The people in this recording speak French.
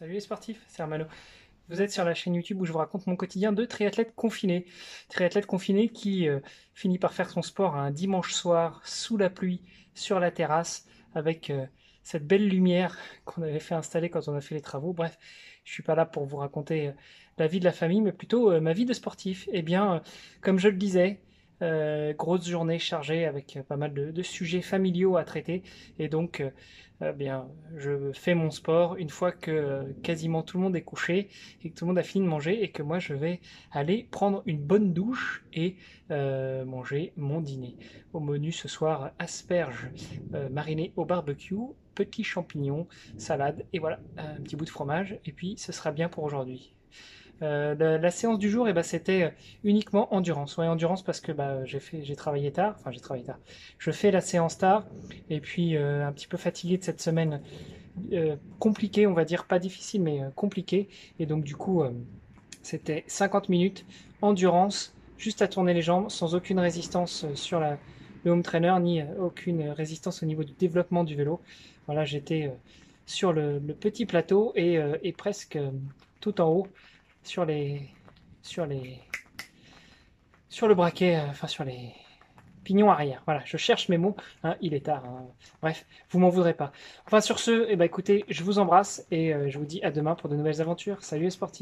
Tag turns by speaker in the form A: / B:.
A: Salut les sportifs, c'est Armano. Vous êtes sur la chaîne YouTube où je vous raconte mon quotidien de triathlète confiné. Triathlète confiné qui euh, finit par faire son sport un dimanche soir sous la pluie sur la terrasse avec euh, cette belle lumière qu'on avait fait installer quand on a fait les travaux. Bref, je suis pas là pour vous raconter euh, la vie de la famille, mais plutôt ma vie de sportif. Eh bien, comme je le disais, euh, grosse journée chargée avec pas mal de, sujets familiaux à traiter. Et donc, euh, euh, bien, je fais mon sport une fois que quasiment tout le monde est couché et que tout le monde a fini de manger et que moi je vais aller prendre une bonne douche et manger mon dîner. Au menu ce soir, asperges marinées au barbecue, petits champignons, salade et voilà, un petit bout de fromage. Et puis ce sera bien pour aujourd'hui. Euh, la, séance du jour, eh ben, c'était euh, uniquement endurance. Ouais, endurance parce que bah, j'ai fait, j'ai travaillé tard. Enfin, j'ai travaillé tard. Je fais la séance tard et puis euh, un petit peu fatigué de cette semaine compliquée, on va dire pas difficile mais compliquée. Et donc du coup, c'était 50 minutes endurance, juste à tourner les jambes, sans aucune résistance sur le home trainer ni aucune résistance au niveau du développement du vélo. Voilà, j'étais sur le, petit plateau et presque tout en haut sur les sur les sur le braquet, euh, enfin sur les pignons arrière. Voilà, je cherche mes mots. Hein, il est tard. Hein. Bref, vous m'en voudrez pas. Enfin sur ce, eh ben, écoutez, je vous embrasse et euh, je vous dis à demain pour de nouvelles aventures. Salut les sportifs.